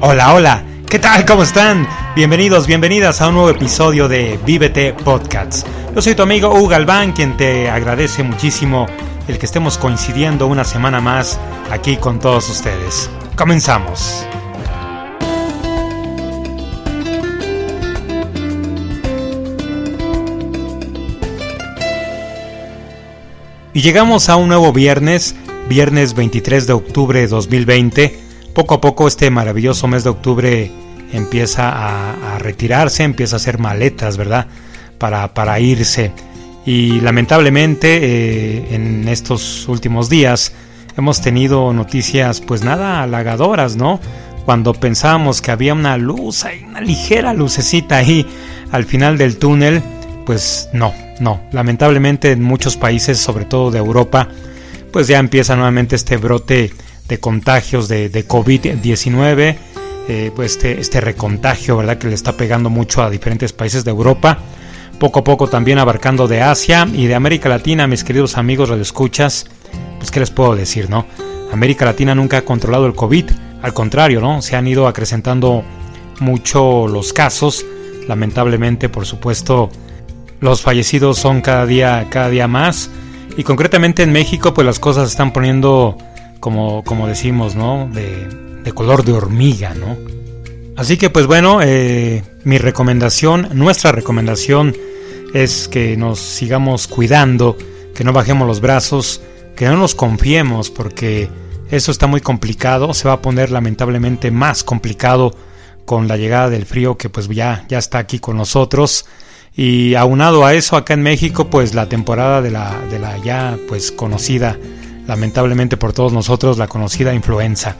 Hola, hola, ¿qué tal? ¿Cómo están? Bienvenidos, bienvenidas a un nuevo episodio de Vívete Podcasts. Yo soy tu amigo Hugo Galván, quien te agradece muchísimo el que estemos coincidiendo una semana más aquí con todos ustedes. Comenzamos. Y llegamos a un nuevo viernes, viernes 23 de octubre de 2020. Poco a poco este maravilloso mes de octubre empieza a, retirarse, empieza a hacer maletas, ¿verdad? Para, para irse. Y lamentablemente eh, en estos últimos días hemos tenido noticias pues nada halagadoras, ¿no? Cuando pensábamos que había una luz, hay una ligera lucecita ahí al final del túnel, pues no, no. Lamentablemente en muchos países, sobre todo de Europa, pues ya empieza nuevamente este brote de contagios de, COVID-19, eh, pues este, este recontagio, ¿verdad? Que le está pegando mucho a diferentes países de Europa. Poco a poco también abarcando de Asia y de América Latina, mis queridos amigos escuchas pues qué les puedo decir, ¿no? América Latina nunca ha controlado el COVID, al contrario, ¿no? Se han ido acrecentando mucho los casos, lamentablemente, por supuesto, los fallecidos son cada día, cada día más. Y concretamente en México, pues las cosas están poniendo, como, como decimos, ¿no? De, de color de hormiga, ¿no? Así que pues bueno, eh, mi recomendación, nuestra recomendación es que nos sigamos cuidando, que no bajemos los brazos, que no nos confiemos, porque eso está muy complicado, se va a poner lamentablemente más complicado con la llegada del frío que pues ya, ya está aquí con nosotros. Y aunado a eso, acá en México, pues la temporada de la, de la ya pues conocida, lamentablemente por todos nosotros, la conocida influenza.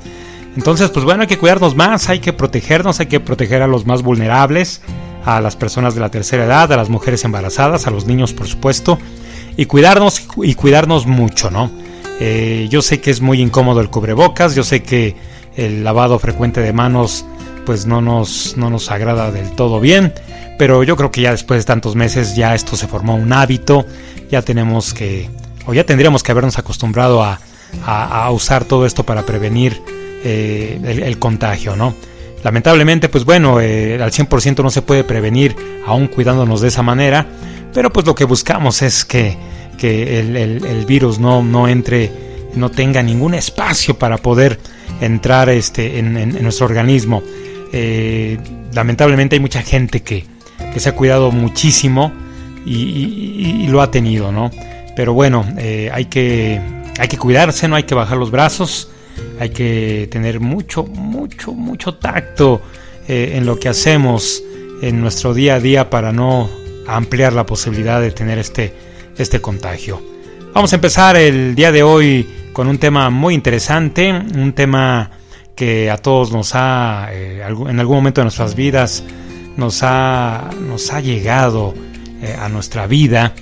Entonces, pues bueno, hay que cuidarnos más, hay que protegernos, hay que proteger a los más vulnerables, a las personas de la tercera edad, a las mujeres embarazadas, a los niños, por supuesto, y cuidarnos y cuidarnos mucho, ¿no? Eh, yo sé que es muy incómodo el cubrebocas, yo sé que el lavado frecuente de manos pues no nos, no nos agrada del todo bien, pero yo creo que ya después de tantos meses ya esto se formó un hábito, ya tenemos que, o ya tendríamos que habernos acostumbrado a, usar todo esto para prevenir eh, el, contagio, ¿no? Lamentablemente, pues bueno, eh, al 100% no se puede prevenir aún cuidándonos de esa manera, pero pues lo que buscamos es que, el, virus no, no entre, no tenga ningún espacio para poder entrar este, en, nuestro organismo. Eh, lamentablemente hay mucha gente que, que, se ha cuidado muchísimo y, lo ha tenido, ¿no? Pero bueno, eh, hay, que, hay que cuidarse, no hay que bajar los brazos, hay que tener mucho, mucho, mucho tacto eh, en lo que hacemos en nuestro día a día para no ampliar la posibilidad de tener este, este contagio. Vamos a empezar el día de hoy con un tema muy interesante, un tema que a todos nos ha, eh, en algún momento de nuestras vidas, nos ha, nos ha llegado a nuestra vida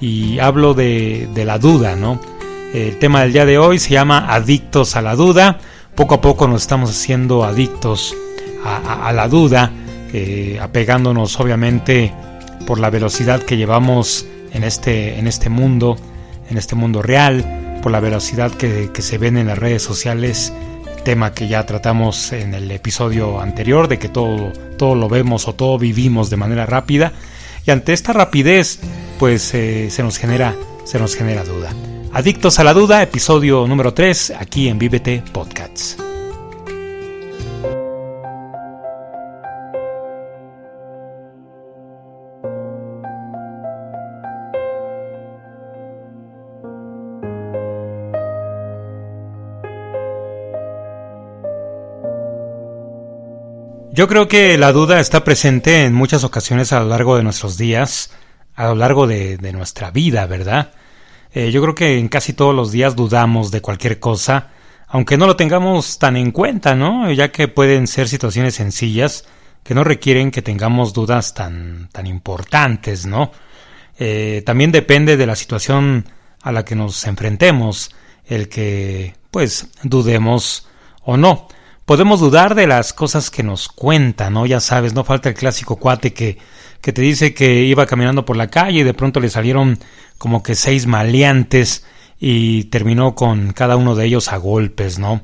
y hablo de, la duda, ¿no? El tema del día de hoy se llama Adictos a la duda. Poco a poco nos estamos haciendo adictos a, la duda, eh, apegándonos obviamente por la velocidad que llevamos en este, en este mundo, en este mundo real, por la velocidad que, se ven en las redes sociales, tema que ya tratamos en el episodio anterior, de que todo, todo lo vemos o todo vivimos de manera rápida. Y ante esta rapidez, pues eh, se, nos genera, se nos genera duda. Adictos a la duda, episodio número 3, aquí en Vívete Podcasts. Yo creo que la duda está presente en muchas ocasiones a lo largo de nuestros días, a lo largo de, nuestra vida, ¿verdad? Eh, yo creo que en casi todos los días dudamos de cualquier cosa, aunque no lo tengamos tan en cuenta, ¿no? Ya que pueden ser situaciones sencillas que no requieren que tengamos dudas tan, tan importantes, ¿no? Eh, también depende de la situación a la que nos enfrentemos, el que, pues, dudemos o no podemos dudar de las cosas que nos cuentan, ¿no? Ya sabes, no falta el clásico cuate que, que te dice que iba caminando por la calle y de pronto le salieron como que seis maleantes y terminó con cada uno de ellos a golpes, ¿no?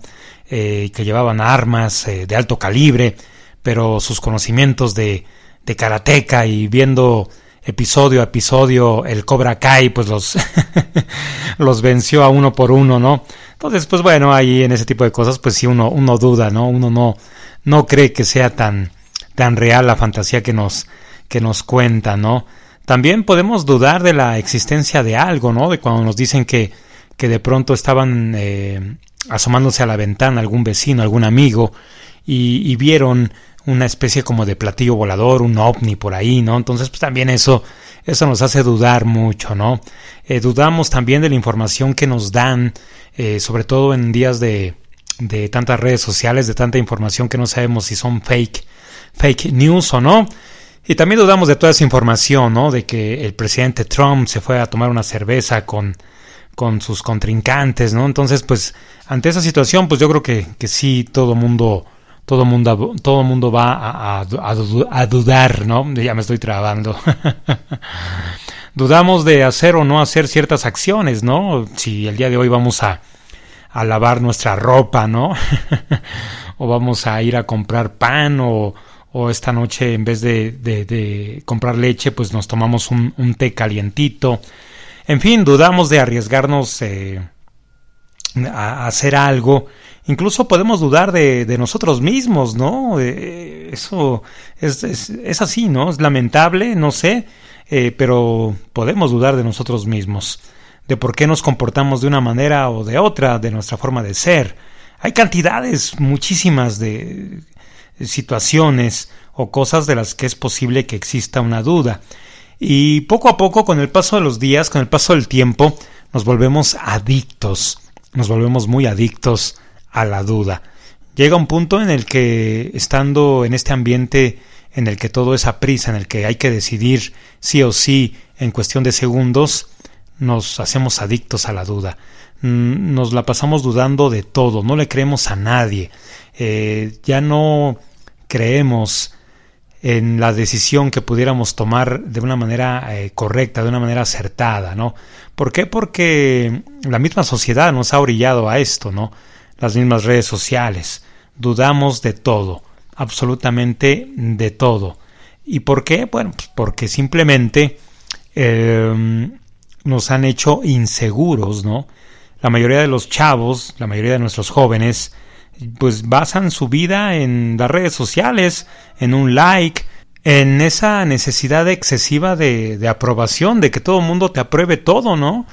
eh, que llevaban armas eh, de alto calibre, pero sus conocimientos de, de karateca y viendo episodio a episodio el Cobra Kai, pues los, los venció a uno por uno, ¿no? Entonces, pues bueno, ahí en ese tipo de cosas, pues sí uno, uno duda, ¿no? Uno no, no cree que sea tan, tan real la fantasía que nos, que nos cuenta, ¿no? También podemos dudar de la existencia de algo, ¿no? De cuando nos dicen que, que de pronto estaban eh, asomándose a la ventana algún vecino, algún amigo, y, y vieron una especie como de platillo volador, un ovni por ahí, ¿no? Entonces, pues también eso, eso nos hace dudar mucho, ¿no? Eh, dudamos también de la información que nos dan, eh, sobre todo en días de, de tantas redes sociales, de tanta información que no sabemos si son fake, fake news o no. Y también dudamos de toda esa información, ¿no? De que el presidente Trump se fue a tomar una cerveza con, con sus contrincantes, ¿no? Entonces, pues, ante esa situación, pues yo creo que, que sí, todo mundo todo mundo, todo mundo va a, dudar, ¿no? Ya me estoy trabando. Dudamos de hacer o no hacer ciertas acciones, ¿no? Si el día de hoy vamos a, lavar nuestra ropa, ¿no? o vamos a ir a comprar pan o, esta noche en vez de, comprar leche, pues nos tomamos un, un, té calientito. En fin, dudamos de arriesgarnos eh, a hacer algo incluso podemos dudar de, nosotros mismos, ¿no? Eh, eso es, es, es, así, ¿no? Es lamentable, no sé, eh, pero podemos dudar de nosotros mismos, de por qué nos comportamos de una manera o de otra, de nuestra forma de ser. Hay cantidades, muchísimas de situaciones o cosas de las que es posible que exista una duda. Y poco a poco, con el paso de los días, con el paso del tiempo, nos volvemos adictos, nos volvemos muy adictos a la duda. Llega un punto en el que, estando en este ambiente en el que todo es a prisa, en el que hay que decidir sí o sí en cuestión de segundos, nos hacemos adictos a la duda. Mm, nos la pasamos dudando de todo, no le creemos a nadie. Eh, ya no creemos en la decisión que pudiéramos tomar de una manera eh, correcta, de una manera acertada, ¿no? ¿Por qué? Porque la misma sociedad nos ha orillado a esto, ¿no? Las mismas redes sociales. Dudamos de todo, absolutamente de todo. ¿Y por qué? Bueno, pues porque simplemente eh, nos han hecho inseguros, ¿no? La mayoría de los chavos, la mayoría de nuestros jóvenes, pues basan su vida en las redes sociales, en un like, en esa necesidad excesiva de, de aprobación, de que todo el mundo te apruebe todo, ¿no?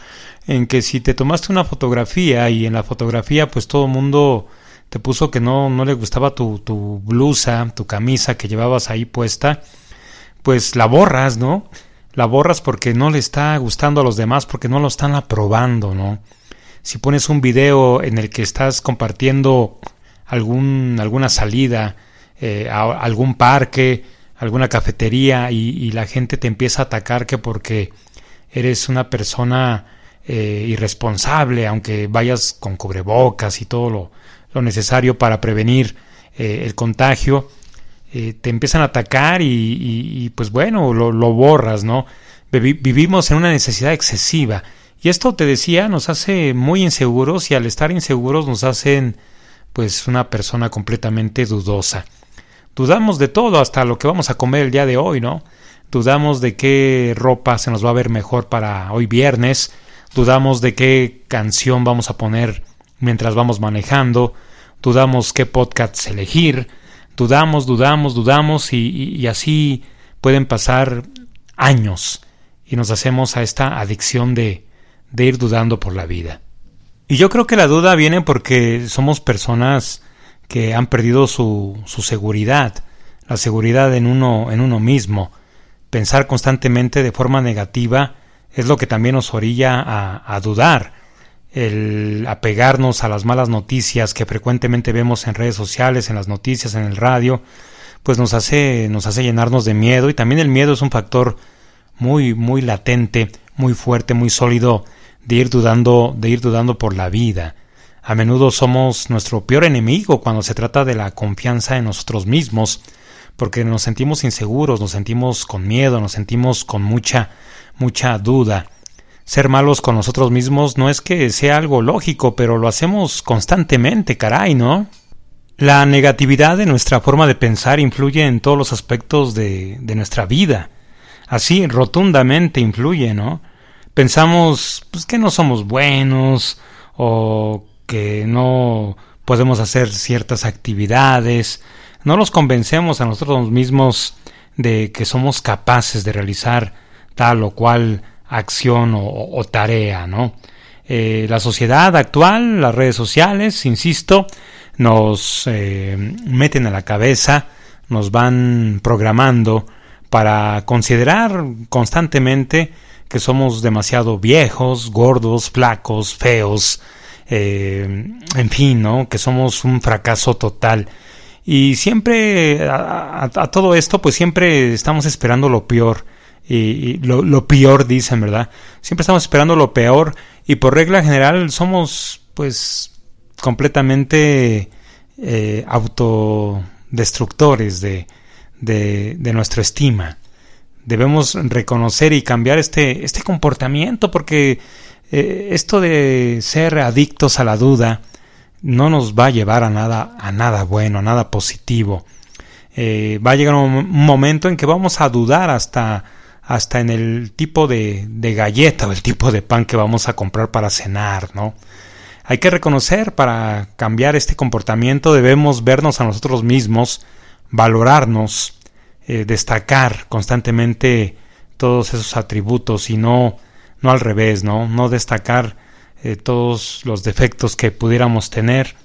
En que si te tomaste una fotografía y en la fotografía pues todo el mundo te puso que no, no le gustaba tu, tu blusa, tu camisa que llevabas ahí puesta, pues la borras, ¿no? La borras porque no le está gustando a los demás, porque no lo están aprobando, ¿no? Si pones un video en el que estás compartiendo algún, alguna salida, eh, algún parque, alguna cafetería y, y la gente te empieza a atacar que porque eres una persona eh, irresponsable, aunque vayas con cubrebocas y todo lo, lo necesario para prevenir eh, el contagio, eh, te empiezan a atacar y, pues bueno, lo, borras, ¿no? Vivimos en una necesidad excesiva. Y esto te decía, nos hace muy inseguros y al estar inseguros nos hacen pues una persona completamente dudosa. Dudamos de todo, hasta lo que vamos a comer el día de hoy, ¿no? Dudamos de qué ropa se nos va a ver mejor para hoy viernes, dudamos de qué canción vamos a poner mientras vamos manejando, dudamos qué podcasts elegir, dudamos, dudamos, dudamos y, y, así pueden pasar años y nos hacemos a esta adicción de, de ir dudando por la vida. Y yo creo que la duda viene porque somos personas que han perdido su, su seguridad, la seguridad en uno, en uno mismo. Pensar constantemente de forma negativa es lo que también nos orilla a, dudar, el apegarnos a las malas noticias que frecuentemente vemos en redes sociales, en las noticias, en el radio, pues nos hace, nos hace llenarnos de miedo y también el miedo es un factor muy, muy latente, muy fuerte, muy sólido de ir dudando, de ir dudando por la vida. A menudo somos nuestro peor enemigo cuando se trata de la confianza en nosotros mismos, porque nos sentimos inseguros, nos sentimos con miedo, nos sentimos con mucha mucha duda. ser malos con nosotros mismos no es que sea algo lógico, pero lo hacemos constantemente, caray, ¿no? La negatividad de nuestra forma de pensar influye en todos los aspectos de, nuestra vida. Así, rotundamente influye, ¿no? Pensamos pues, que no somos buenos o que no podemos hacer ciertas actividades, no los convencemos a nosotros mismos de que somos capaces de realizar tal o cual acción o, tarea, ¿no? Eh, la sociedad actual, las redes sociales, insisto, nos eh, meten a la cabeza, nos van programando para considerar constantemente que somos demasiado viejos, gordos, flacos, feos, eh, en fin, ¿no? Que somos un fracaso total. Y siempre, a, todo esto, pues siempre estamos esperando lo peor. Y, lo, peor, dicen, ¿verdad? Siempre estamos esperando lo peor. Y por regla general somos, pues, completamente eh, autodestructores de, de, de nuestra estima. Debemos reconocer y cambiar este, este comportamiento porque eh, esto de ser adictos a la duda no nos va a llevar a nada, a nada bueno, a nada positivo. Eh, va a llegar un, momento en que vamos a dudar hasta, hasta en el tipo de, de galleta o el tipo de pan que vamos a comprar para cenar, ¿no? Hay que reconocer para cambiar este comportamiento debemos vernos a nosotros mismos, valorarnos, eh, destacar constantemente todos esos atributos y no no al revés, ¿no? No destacar eh, todos los defectos que pudiéramos tener,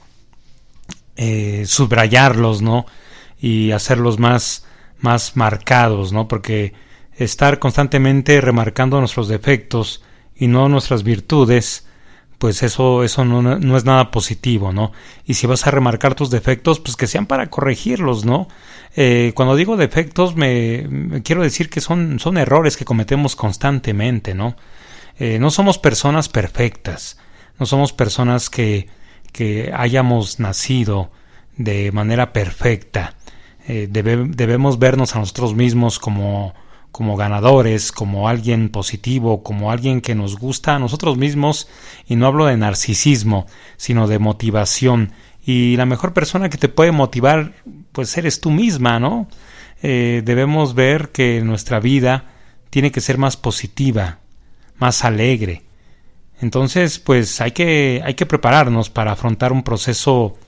eh, subrayarlos, ¿no? Y hacerlos más, más marcados, ¿no? Porque estar constantemente remarcando nuestros defectos y no nuestras virtudes, pues eso, eso no, no, es nada positivo, ¿no? Y si vas a remarcar tus defectos, pues que sean para corregirlos, ¿no? Eh, cuando digo defectos, me, quiero decir que son, son errores que cometemos constantemente, ¿no? Eh, no somos personas perfectas, no somos personas que, que hayamos nacido de manera perfecta. Eh, debemos vernos a nosotros mismos como, como ganadores, como alguien positivo, como alguien que nos gusta a nosotros mismos, y no hablo de narcisismo, sino de motivación. Y la mejor persona que te puede motivar, pues eres tú misma, ¿no? Eh, debemos ver que nuestra vida tiene que ser más positiva, más alegre. Entonces, pues hay que, hay que prepararnos para afrontar un proceso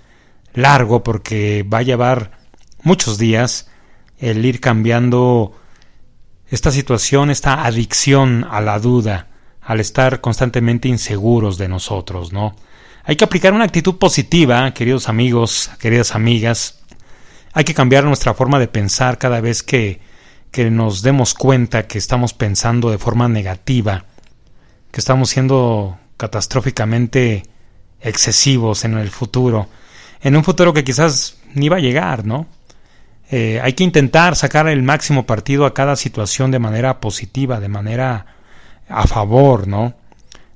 largo porque va a llevar muchos días el ir cambiando esta situación, esta adicción a la duda, al estar constantemente inseguros de nosotros, ¿no? Hay que aplicar una actitud positiva, queridos amigos, queridas amigas. Hay que cambiar nuestra forma de pensar cada vez que, que nos demos cuenta que estamos pensando de forma negativa que estamos siendo catastróficamente excesivos en el futuro, en un futuro que quizás ni va a llegar, ¿no? Eh, hay que intentar sacar el máximo partido a cada situación de manera positiva, de manera a favor, ¿no?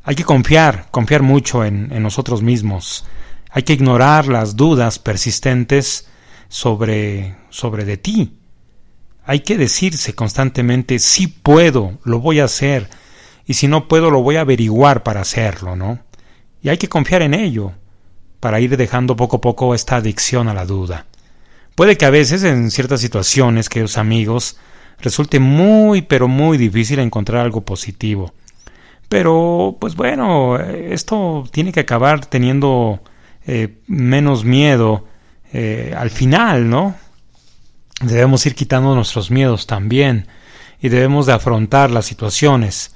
Hay que confiar, confiar mucho en, en nosotros mismos. Hay que ignorar las dudas persistentes sobre, sobre de ti. Hay que decirse constantemente, sí puedo, lo voy a hacer, y si no puedo lo voy a averiguar para hacerlo, ¿no? Y hay que confiar en ello, para ir dejando poco a poco esta adicción a la duda. Puede que a veces en ciertas situaciones, queridos amigos, resulte muy pero muy difícil encontrar algo positivo. Pero, pues bueno, esto tiene que acabar teniendo eh, menos miedo eh, al final, ¿no? Debemos ir quitando nuestros miedos también y debemos de afrontar las situaciones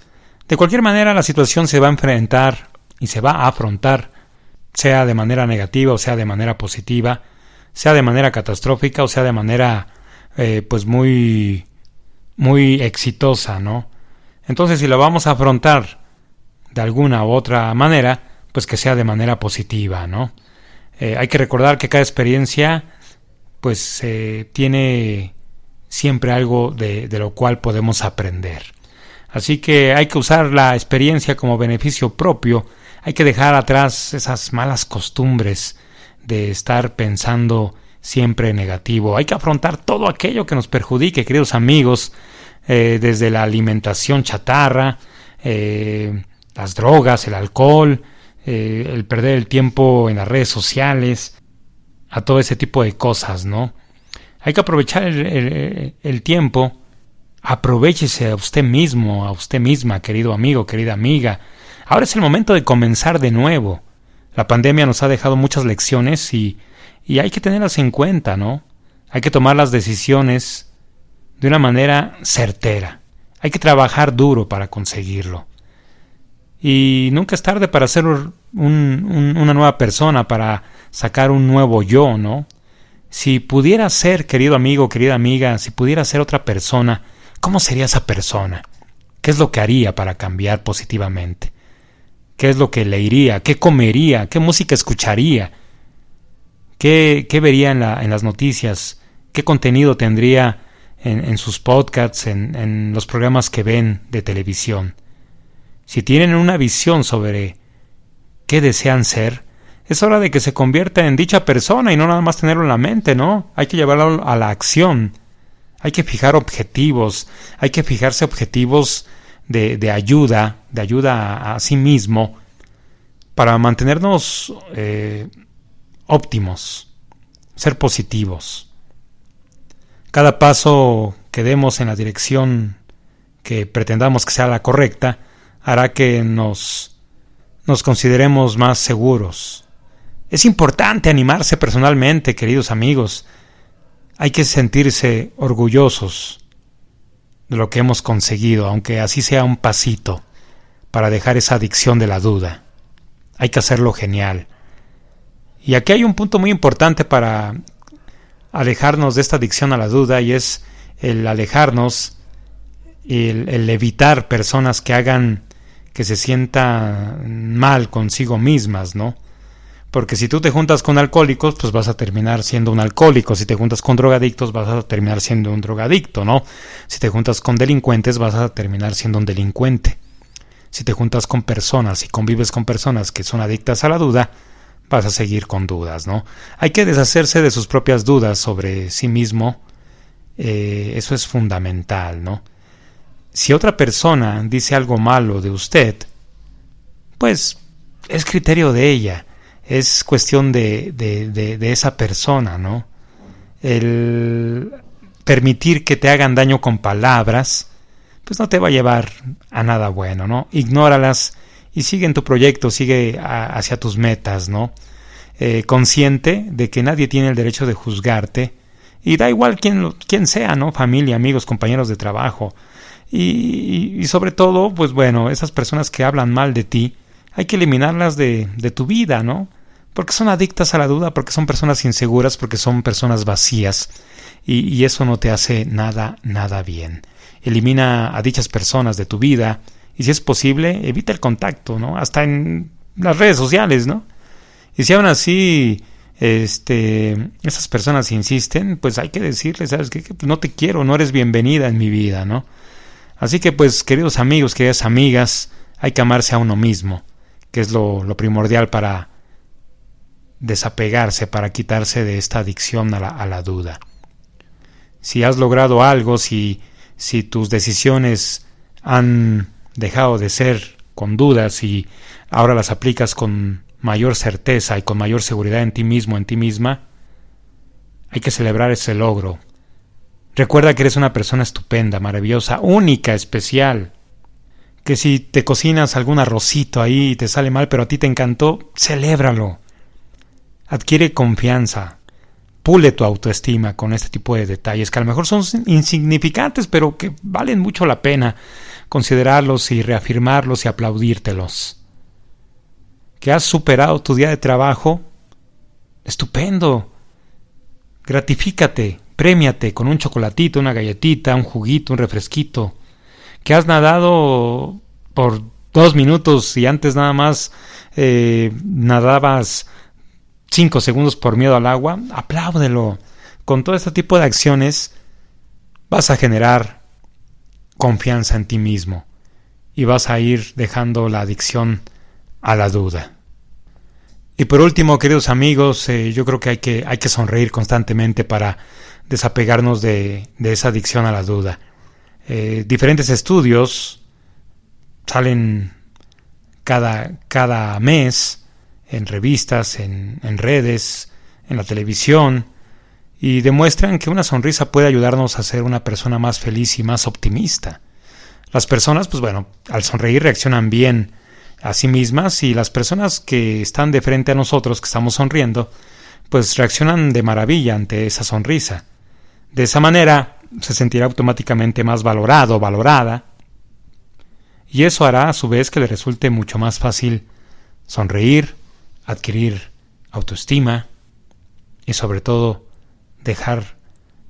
de cualquier manera, la situación se va a enfrentar y se va a afrontar, sea de manera negativa o sea de manera positiva, sea de manera catastrófica o sea de manera eh, pues muy muy exitosa, ¿no? Entonces, si la vamos a afrontar de alguna u otra manera, pues que sea de manera positiva, ¿no? Eh, hay que recordar que cada experiencia pues eh, tiene siempre algo de, de lo cual podemos aprender. Así que hay que usar la experiencia como beneficio propio, hay que dejar atrás esas malas costumbres de estar pensando siempre negativo, hay que afrontar todo aquello que nos perjudique, queridos amigos, eh, desde la alimentación chatarra, eh, las drogas, el alcohol, eh, el perder el tiempo en las redes sociales, a todo ese tipo de cosas, ¿no? Hay que aprovechar el, el tiempo, aprovechese a usted mismo, a usted misma, querido amigo, querida amiga. Ahora es el momento de comenzar de nuevo. La pandemia nos ha dejado muchas lecciones y, y hay que tenerlas en cuenta, ¿no? Hay que tomar las decisiones de una manera certera. Hay que trabajar duro para conseguirlo. Y nunca es tarde para ser una nueva persona, para sacar un nuevo yo, ¿no? Si pudiera ser, querido amigo, querida amiga, si pudiera ser otra persona, ¿cómo sería esa persona? ¿Qué es lo que haría para cambiar positivamente? ¿Qué es lo que leería? ¿Qué comería? ¿Qué música escucharía? ¿Qué, qué vería en, la, en, las noticias? ¿Qué contenido tendría en, en sus podcasts, en, en los programas que ven de televisión? Si tienen una visión sobre qué desean ser, es hora de que se convierta en dicha persona y no nada más tenerlo en la mente, ¿no? Hay que llevarlo a la acción. Hay que fijar objetivos, hay que fijarse objetivos de, de ayuda, de ayuda a, sí mismo, para mantenernos eh, óptimos, ser positivos. Cada paso que demos en la dirección que pretendamos que sea la correcta, hará que nos, nos consideremos más seguros. Es importante animarse personalmente, queridos amigos. Hay que sentirse orgullosos de lo que hemos conseguido, aunque así sea un pasito, para dejar esa adicción de la duda. Hay que hacerlo genial. Y aquí hay un punto muy importante para alejarnos de esta adicción a la duda y es el alejarnos, el, el evitar personas que hagan que se sienta mal consigo mismas, ¿no? Porque si tú te juntas con alcohólicos, pues vas a terminar siendo un alcohólico. Si te juntas con drogadictos, vas a terminar siendo un drogadicto, ¿no? Si te juntas con delincuentes, vas a terminar siendo un delincuente. Si te juntas con personas y convives con personas que son adictas a la duda, vas a seguir con dudas, ¿no? Hay que deshacerse de sus propias dudas sobre sí mismo. Eh, eso es fundamental, ¿no? Si otra persona dice algo malo de usted, pues es criterio de ella, es cuestión de, de, de, esa persona, ¿no? El permitir que te hagan daño con palabras, pues no te va a llevar a nada bueno, ¿no? Ignóralas y sigue en tu proyecto, sigue hacia tus metas, ¿no? Eh, consciente de que nadie tiene el derecho de juzgarte y da igual quién, quién sea, ¿no? Familia, amigos, compañeros de trabajo. Y, y, sobre todo, pues bueno, esas personas que hablan mal de ti, hay que eliminarlas de, de tu vida, ¿no? Porque son adictas a la duda, porque son personas inseguras, porque son personas vacías. Y, eso no te hace nada, nada bien. Elimina a dichas personas de tu vida y si es posible, evita el contacto, ¿no? Hasta en las redes sociales, ¿no? Y si aún así este, esas personas insisten, pues hay que decirles, ¿sabes qué? Que no te quiero, no eres bienvenida en mi vida, ¿no? Así que pues queridos amigos, queridas amigas, hay que amarse a uno mismo, que es lo, primordial para desapegarse, para quitarse de esta adicción a la, a la duda. Si has logrado algo, si, si tus decisiones han dejado de ser con dudas y ahora las aplicas con mayor certeza y con mayor seguridad en ti mismo, en ti misma, hay que celebrar ese logro, Recuerda que eres una persona estupenda, maravillosa, única, especial. Que si te cocinas algún arrocito ahí y te sale mal, pero a ti te encantó, celébralo. Adquiere confianza. Pule tu autoestima con este tipo de detalles que a lo mejor son insignificantes, pero que valen mucho la pena considerarlos y reafirmarlos y aplaudírtelos. Que has superado tu día de trabajo. Estupendo. Gratifícate, Prémiate con un chocolatito, una galletita, un juguito, un refresquito. Que has nadado por dos minutos y antes nada más eh, nadabas cinco segundos por miedo al agua, apláudelo. Con todo este tipo de acciones vas a generar confianza en ti mismo y vas a ir dejando la adicción a la duda. Y por último, queridos amigos, eh, yo creo que hay, que hay que sonreír constantemente para desapegarnos de, de esa adicción a la duda. Eh, diferentes estudios salen cada, cada mes en revistas, en, en redes, en la televisión, y demuestran que una sonrisa puede ayudarnos a ser una persona más feliz y más optimista. Las personas, pues bueno, al sonreír reaccionan bien a sí mismas y las personas que están de frente a nosotros, que estamos sonriendo, pues reaccionan de maravilla ante esa sonrisa. De esa manera se sentirá automáticamente más valorado, valorada, y eso hará a su vez que le resulte mucho más fácil sonreír, adquirir autoestima y sobre todo dejar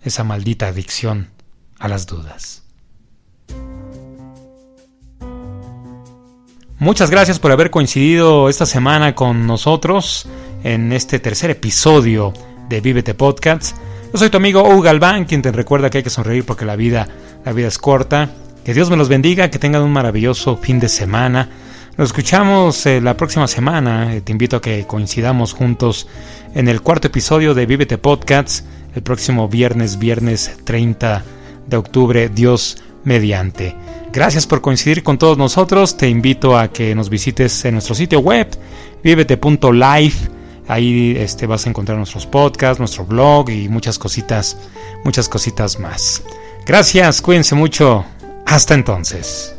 esa maldita adicción a las dudas. Muchas gracias por haber coincidido esta semana con nosotros en este tercer episodio de Vívete Podcast. Yo soy tu amigo Hugo Galván, quien te recuerda que hay que sonreír porque la vida, la vida es corta. Que Dios me los bendiga, que tengan un maravilloso fin de semana. Nos escuchamos eh, la próxima semana. Eh, te invito a que coincidamos juntos en el cuarto episodio de Vívete Podcast el próximo viernes, viernes 30 de octubre, Dios mediante. Gracias por coincidir con todos nosotros. Te invito a que nos visites en nuestro sitio web, vivete.life. Ahí este, vas a encontrar nuestros podcasts, nuestro blog y muchas cositas, muchas cositas más. Gracias, cuídense mucho. Hasta entonces.